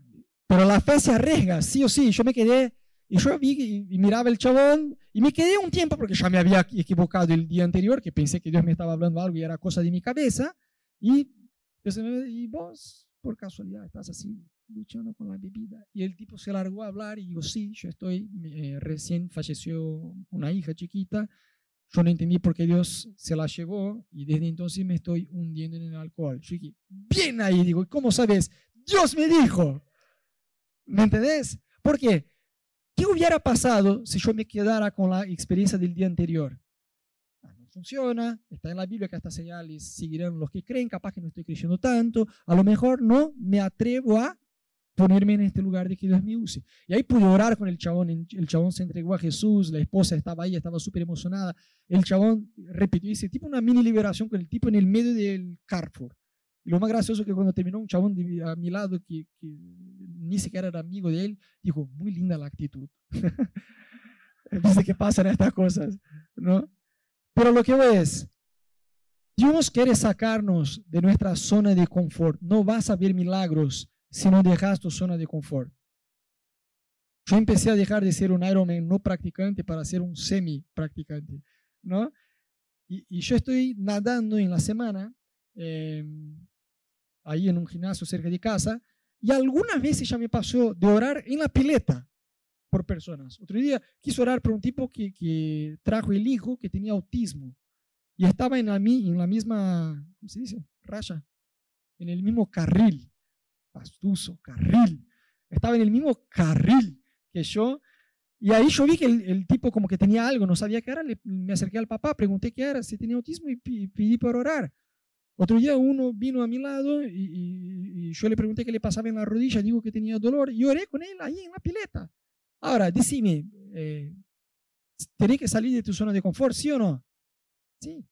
Speaker 1: pero la fe se arriesga, sí o sí. Yo me quedé, y yo vi y, miraba el chabón, y me quedé un tiempo porque ya me había equivocado el día anterior, que pensé que Dios me estaba hablando algo y era cosa de mi cabeza. Y, y vos, por casualidad, estás así luchando con la bebida. Y el tipo se largó a hablar y digo, sí, yo estoy, eh, recién falleció una hija chiquita, yo no entendí por qué Dios se la llevó y desde entonces me estoy hundiendo en el alcohol. Yo dije, bien ahí, digo, ¿cómo sabes? Dios me dijo. ¿Me entendés? Porque, ¿qué hubiera pasado si yo me quedara con la experiencia del día anterior? Ah, no funciona, está en la Biblia que estas señales seguirán los que creen, capaz que no estoy creyendo tanto, a lo mejor no me atrevo a ponerme en este lugar de que Dios me use. Y ahí pude orar con el chabón, el chabón se entregó a Jesús, la esposa estaba ahí, estaba súper emocionada, el chabón repitió, dice, tipo una mini liberación con el tipo en el medio del Carrefour. Y lo más gracioso es que cuando terminó un chabón a mi lado que, ni siquiera era amigo de él, dijo, muy linda la actitud. Dice que pasan estas cosas, ¿no? Pero lo que voy es, Dios quiere sacarnos de nuestra zona de confort. No vas a ver milagros si no dejas tu zona de confort. Yo empecé a dejar de ser un Ironman no practicante para ser un semi practicante, ¿no? Y, yo estoy nadando en la semana, em, ahí en un gimnasio cerca de casa, y algunas veces ya me pasó de orar en la pileta por personas. Otro día quise orar por un tipo que, que trajo el hijo que tenía autismo y estaba en la, en la misma, ¿cómo se dice? Raya, en el mismo carril, pastuso, carril. Estaba en el mismo carril que yo. Y ahí yo vi que el, tipo como que tenía algo, no sabía qué era, me acerqué al papá, pregunté qué era, si tenía autismo y, pedí por orar. Otro día uno vino a mi lado y, yo le pregunté qué le pasaba en la rodilla, digo que tenía dolor y oré con él ahí en la pileta. Ahora, decime, eh, ¿tenés que salir de tu zona de confort, sí o no? Sí.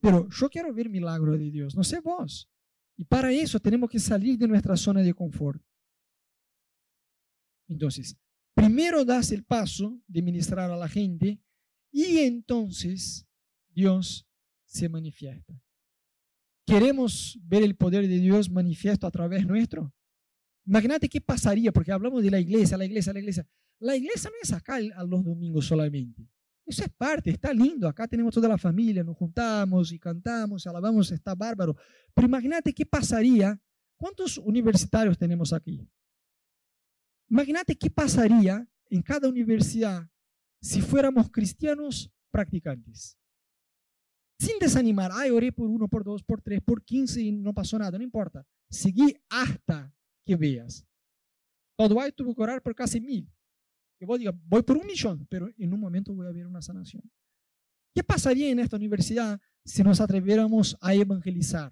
Speaker 1: Pero yo quiero ver milagro de Dios, no sé vos. Y para eso tenemos que salir de nuestra zona de confort. Entonces, primero das el paso de ministrar a la gente y entonces Dios se manifiesta. ¿Queremos ver el poder de Dios manifiesto a través nuestro? Imagínate qué pasaría, porque hablamos de la iglesia, la iglesia, la iglesia. La iglesia no es acá los domingos solamente. Eso es parte, está lindo. Acá tenemos toda la familia, nos juntamos y cantamos, alabamos, está bárbaro. Pero imagínate qué pasaría. ¿Cuántos universitarios tenemos aquí? Imagínate qué pasaría en cada universidad si fuéramos cristianos practicantes. Sin desanimar, ay, oré por uno, por dos, por tres, por quince y no pasó nada, no importa. Seguí hasta que veas. Todo hay tuvo que orar por casi mil. Que vos digas, voy por un millón, pero en un momento voy a ver una sanación. ¿Qué pasaría en esta universidad si nos atreviéramos a evangelizar?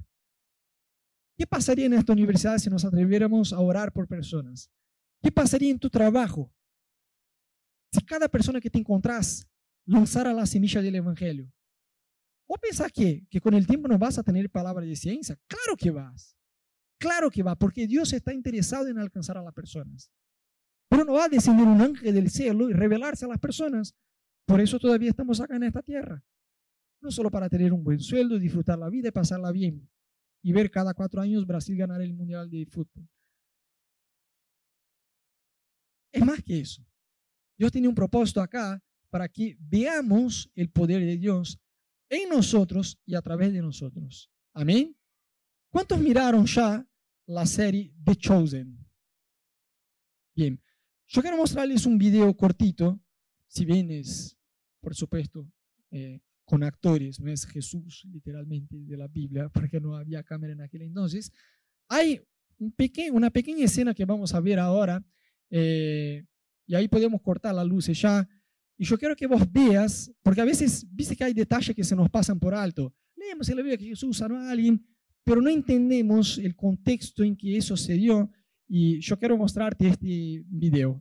Speaker 1: ¿Qué pasaría en esta universidad si nos atreviéramos a orar por personas? ¿Qué pasaría en tu trabajo si cada persona que te encontrás lanzara la semilla del evangelio? ¿O pensás que, que con el tiempo no vas a tener palabra de ciencia? Claro que vas. Claro que va, porque Dios está interesado en alcanzar a las personas. Pero no va a descender un ángel del cielo y revelarse a las personas. Por eso todavía estamos acá en esta tierra. No solo para tener un buen sueldo, disfrutar la vida y pasarla bien. Y ver cada cuatro años Brasil ganar el Mundial de Fútbol. Es más que eso. Dios tiene un propósito acá para que veamos el poder de Dios en nosotros y a través de nosotros. Amén. ¿Cuántos miraron ya la serie The Chosen? Bien, yo quiero mostrarles un video cortito, si bien es, por supuesto, eh, con actores, no es Jesús literalmente de la Biblia, porque no había cámara en aquel entonces. Hay un una pequeña escena que vamos a ver ahora, eh, y ahí podemos cortar la luz ya. Y yo quiero que vos veas, porque a veces, viste que hay detalles que se nos pasan por alto. Leemos en la Biblia que Jesús sanó a alguien, pero no entendemos el contexto en que eso se dio y yo quiero mostrarte este video.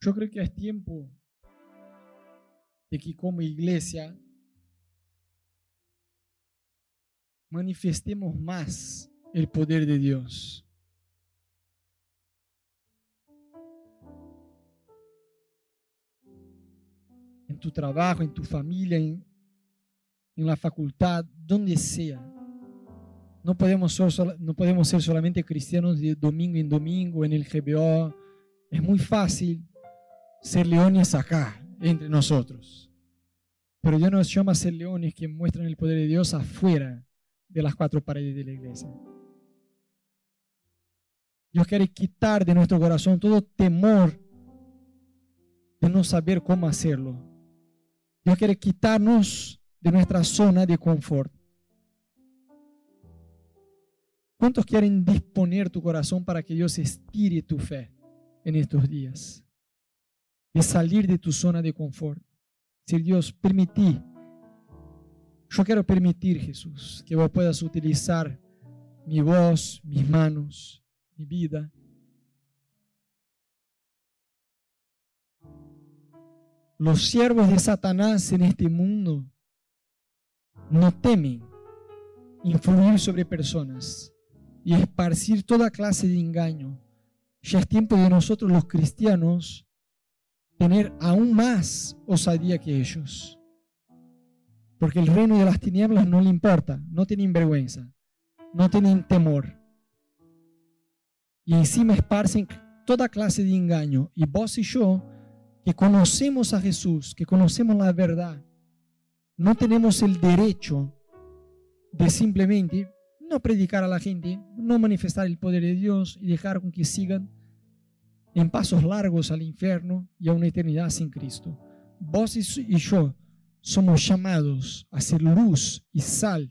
Speaker 1: Yo creo que es tiempo de que como iglesia manifestemos más el poder de Dios. En tu trabajo, en tu familia, en, la facultad, donde sea. No podemos, ser, no podemos ser solamente cristianos de domingo en domingo en el GBO. Es muy fácil ser leones acá, entre nosotros. Pero Dios nos llama a ser leones que muestran el poder de Dios afuera de las cuatro paredes de la iglesia. Dios quiere quitar de nuestro corazón todo temor de no saber cómo hacerlo. Dios quiere quitarnos de nuestra zona de confort. ¿Cuántos quieren disponer tu corazón para que Dios estire tu fe en estos días? De salir de tu zona de confort. Si Dios, permití, yo quiero permitir, Jesús, que vos puedas utilizar mi voz, mis manos, mi vida. Los siervos de Satanás en este mundo no temen influir sobre personas y esparcir toda clase de engaño. Ya es tiempo de nosotros los cristianos tener aún más osadía que ellos. Porque el reino de las tinieblas no le importa, no tienen vergüenza, no tienen temor. Y encima esparcen toda clase de engaño. Y vos y yo, que conocemos a Jesús, que conocemos la verdad, no tenemos el derecho de simplemente no predicar a la gente, no manifestar el poder de Dios y dejar con que sigan en pasos largos al infierno y a una eternidad sin Cristo. Vos y yo somos llamados a ser luz y sal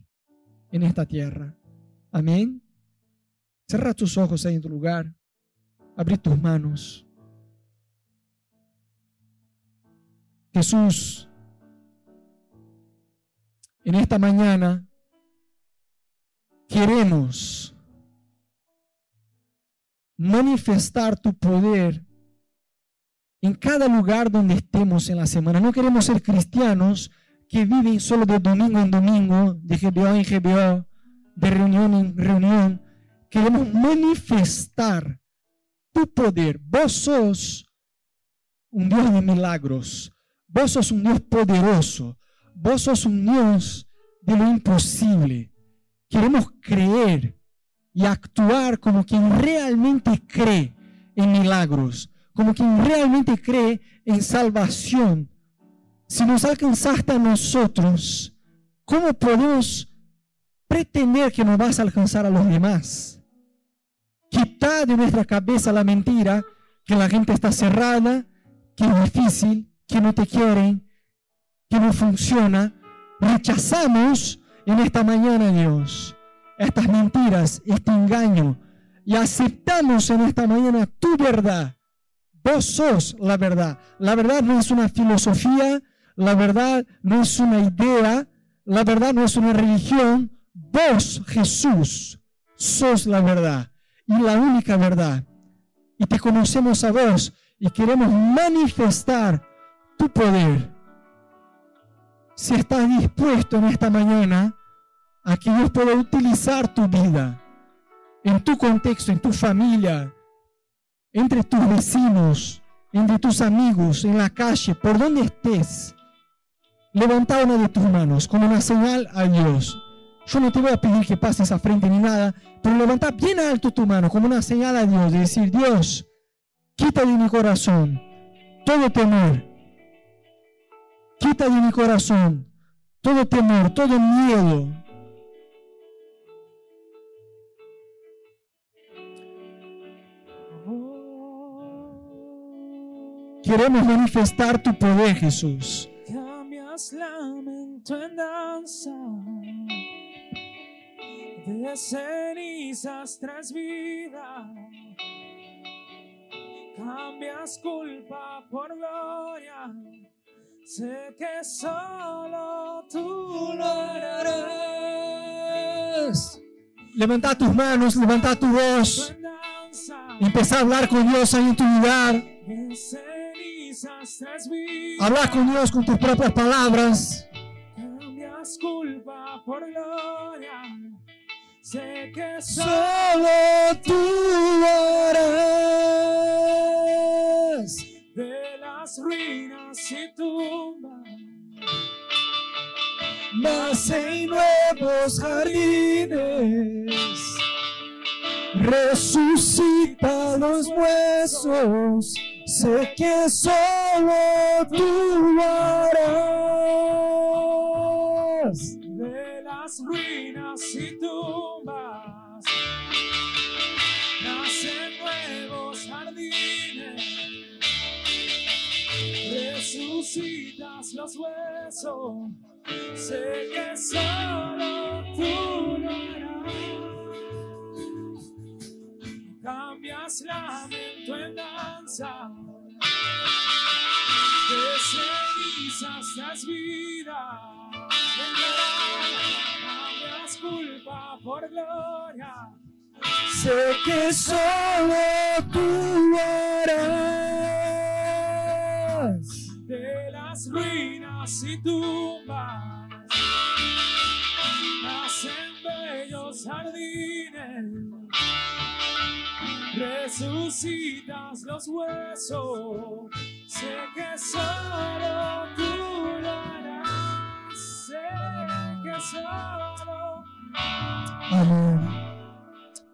Speaker 1: en esta tierra. Amén. Cerra tus ojos en tu lugar. Abre tus manos. Jesús, en esta mañana queremos manifestar tu poder en cada lugar donde estemos en la semana. No queremos ser cristianos que viven solo de domingo en domingo, de GBO en GBO, de reunión en reunión. Queremos manifestar tu poder. Vos sos un Dios de milagros. Vos sos un Dios poderoso. Vos sos un Dios de lo imposible. Queremos creer y actuar como quien realmente cree en milagros, como quien realmente cree en salvación. Si nos alcanzaste a nosotros, ¿cómo podemos pretender que nos vas a alcanzar a los demás? Quita de nuestra cabeza la mentira que la gente está cerrada, que es difícil, que no te quieren, que no funciona. Rechazamos en esta mañana, Dios, estas mentiras, este engaño, y aceptamos en esta mañana tu verdad. Vos sos la verdad. La verdad no es una filosofía, la verdad no es una idea, la verdad no es una religión. Vos, Jesús, sos la verdad y la única verdad. Y te conocemos a vos y queremos manifestar tu poder. Si estás dispuesto en esta mañana a que Dios pueda utilizar tu vida en tu contexto, en tu familia, entre tus vecinos, entre tus amigos, en la calle, por donde estés, levanta una de tus manos como una señal a Dios. Yo no te voy a pedir que pases a frente ni nada, pero levanta bien alto tu mano como una señal a Dios de decir, Dios, quita de mi corazón todo temor. Quita de mi corazón todo temor, todo miedo. Queremos manifestar tu poder, Jesús.
Speaker 2: Cambias lamento en danza, de cenizas tras vida. Cambias culpa por gloria, sé que solo tú lo harás.
Speaker 1: Levanta tus manos, levanta tu voz. Empezá a hablar con Dios ahí en tu lugar. Habla con Dios con tus propias palabras.
Speaker 2: Cambias culpa por gloria. Sé que solo
Speaker 1: Solo tú lo harás.
Speaker 2: de las ruinas y tumbas
Speaker 1: Nacen nuevos jardines. Resucita los huesos. Sé que solo tú harás.
Speaker 2: de las ruinas y tumbas. Resucitas los huesos. Sé que solo tú lo harás. Cambias lamento en danza. De cenizas das vida. Cambias culpa por gloria.
Speaker 1: Sé que solo tú harás.
Speaker 2: Ruinas y tumbas nacen bellos jardines, resucitas los huesos, sé que solo tú lo harás, sé que solo
Speaker 1: Amén.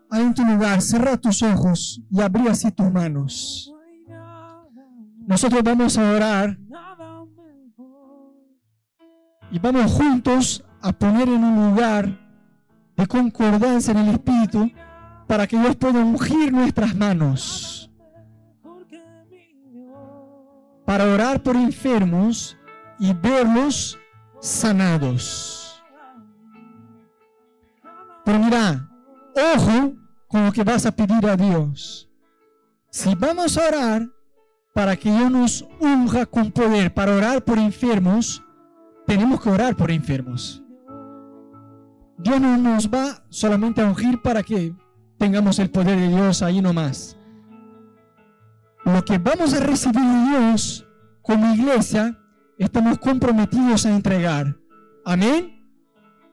Speaker 1: Ahí en tu lugar, cerra tus ojos y abrí así tus manos. Nosotros vamos a orar. Y vamos juntos a poner en un lugar de concordancia en el Espíritu para que Dios pueda ungir nuestras manos, para orar por enfermos y verlos sanados. Pero mira, ojo con lo que vas a pedir a Dios. Si vamos a orar para que Dios nos unja con poder para orar por enfermos, tenemos que orar por enfermos. Dios no nos va solamente a ungir para que tengamos el poder de Dios ahí nomás. Lo que vamos a recibir de Dios como iglesia, estamos comprometidos a entregar. Amén.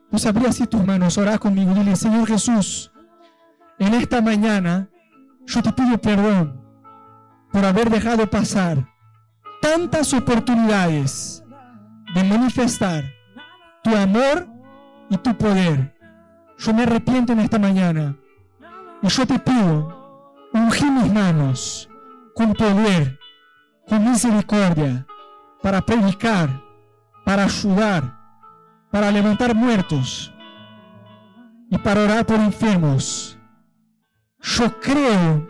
Speaker 1: Pues abrí así tus manos, orá conmigo, dile, Señor Jesús, en esta mañana yo te pido perdón por haber dejado pasar tantas oportunidades de manifestar tu amor y tu poder. Yo me arrepiento en esta mañana y yo te pido, ungí mis manos con poder, con misericordia, para predicar, para ayudar, para levantar muertos y para orar por enfermos. Yo creo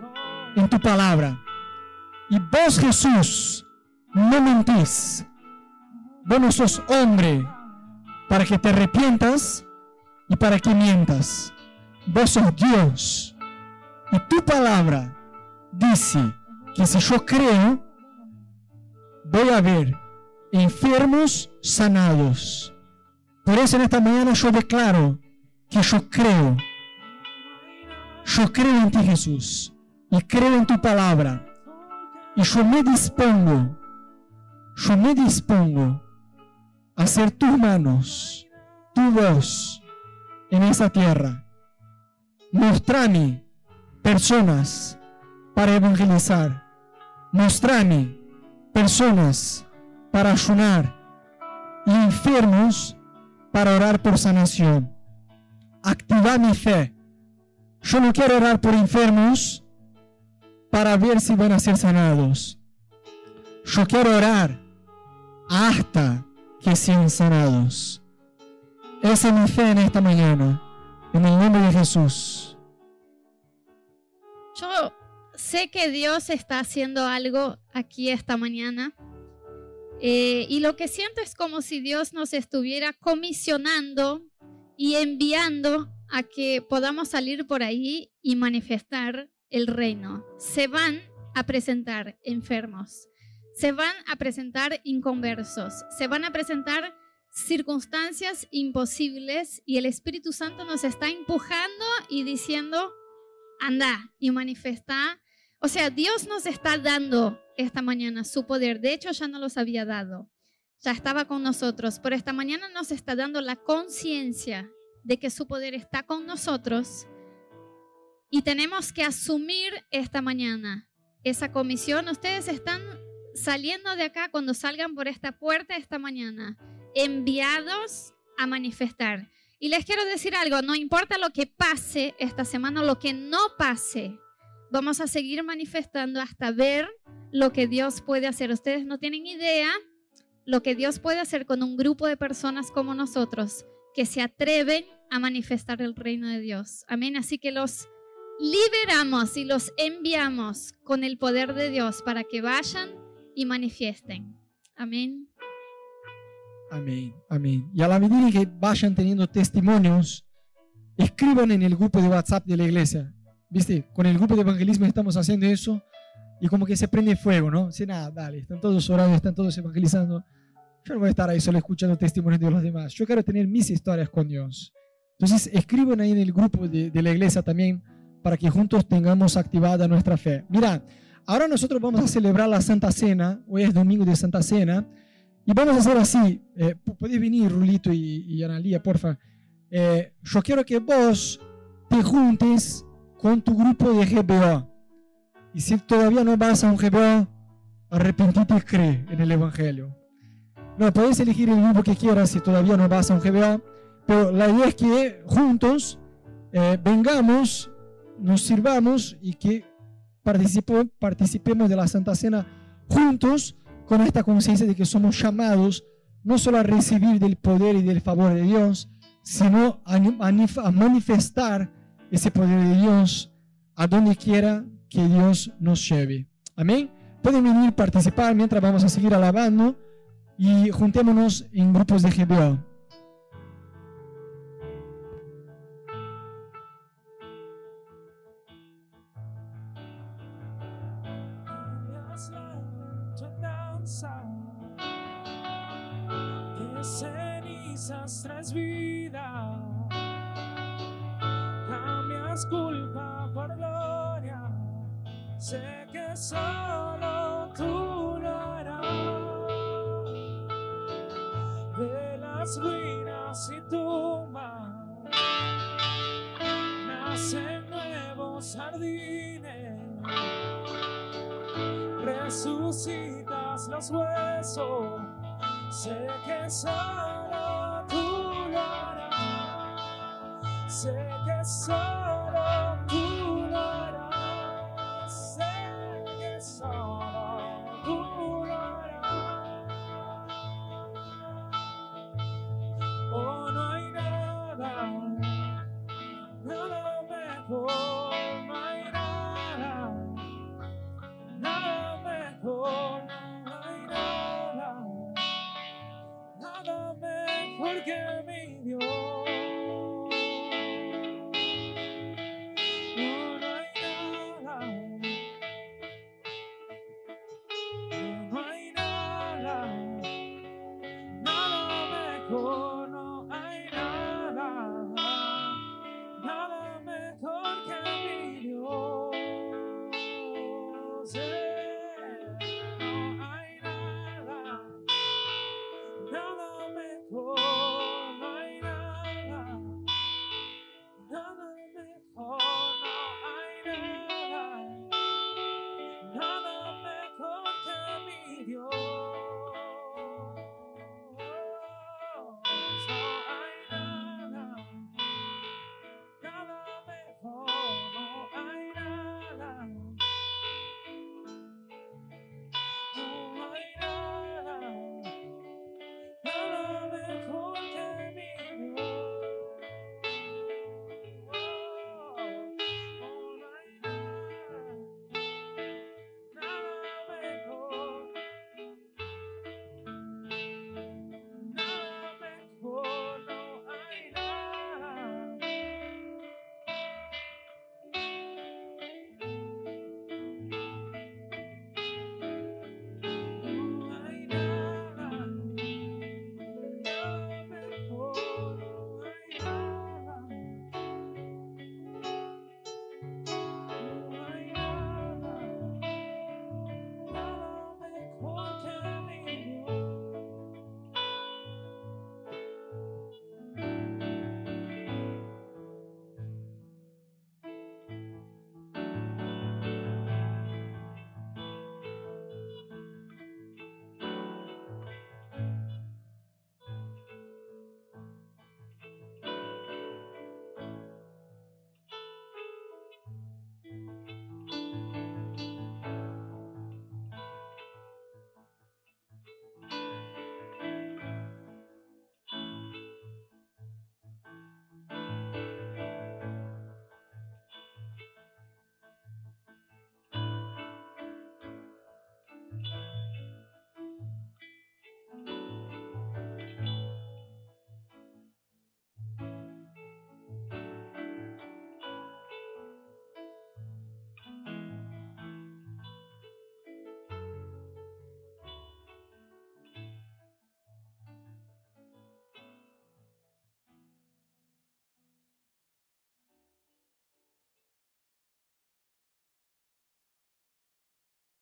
Speaker 1: en tu palabra. Y vos, Jesús, no mentís. Vos no sos hombre para que te arrepientas y para que mientas. Vos sos Dios. Y tu palabra dice que si yo creo, voy a ver enfermos sanados. Por eso en esta mañana yo declaro que yo creo. Yo creo en ti, Jesús. Y creo en tu palabra. Y yo me dispongo, yo me dispongo a hacer tus manos, tu voz en esa tierra. Mostrame personas para evangelizar. Mostrame personas para ayunar y enfermos para orar por sanación. Activa mi fe. Yo no quiero orar por enfermos para ver si van a ser sanados. Yo quiero orar hasta que sean sanados. Esa es mi fe en esta mañana. En el nombre de Jesús.
Speaker 3: Yo sé que Dios está haciendo algo aquí esta mañana. eh, y lo que siento es como si Dios nos estuviera comisionando y enviando a que podamos salir por ahí y manifestar el reino. Se van a presentar enfermos, se van a presentar inconversos, se van a presentar circunstancias imposibles y el Espíritu Santo nos está empujando y diciendo, anda y manifiesta. O sea, Dios nos está dando esta mañana su poder. De hecho, ya no los había dado. Ya estaba con nosotros. Pero esta mañana nos está dando la conciencia de que su poder está con nosotros. Y tenemos que asumir esta mañana esa comisión. Ustedes están saliendo de acá cuando salgan por esta puerta esta mañana, enviados a manifestar. Y les quiero decir algo, no importa lo que pase esta semana lo que no pase, vamos a seguir manifestando hasta ver lo que Dios puede hacer. Ustedes no tienen idea lo que Dios puede hacer con un grupo de personas como nosotros que se atreven a manifestar el reino de Dios. Amén. Así que los liberamos y los enviamos con el poder de Dios para que vayan y manifiesten. Amén.
Speaker 1: Amén, amén. Y a la medida que vayan teniendo testimonios, escriban en el grupo de WhatsApp de la iglesia. ¿Viste? Con el grupo de evangelismo estamos haciendo eso y como que se prende fuego, ¿no? Si nada, dale, están todos orando, están todos evangelizando. Yo no voy a estar ahí solo escuchando testimonios de los demás. Yo quiero tener mis historias con Dios. Entonces, escriban ahí en el grupo de, de la iglesia también para que juntos tengamos activada nuestra fe. Mira, ahora nosotros vamos a celebrar la Santa Cena. Hoy es domingo de Santa Cena. Y vamos a hacer así. Eh, Podéis venir, Rulito y, y Analía, porfa. Eh, yo quiero que vos te juntes con tu grupo de GBO. Y si todavía no vas a un GBO, arrepentite y cree en el Evangelio. No, podéis elegir el grupo que quieras si todavía no vas a un GBO. Pero la idea es que juntos eh, vengamos nos sirvamos y que participemos de la Santa Cena juntos con esta conciencia de que somos llamados no solo a recibir del poder y del favor de Dios, sino a, manif- a manifestar ese poder de Dios a donde quiera que Dios nos lleve. Amén. Pueden venir participar mientras vamos a seguir alabando y juntémonos en grupos de GBO.
Speaker 2: Solo tú. De las ruinas y tumbas nacen nuevos jardines resucitas los huesos. Sé que solo tú lo. Sé que solo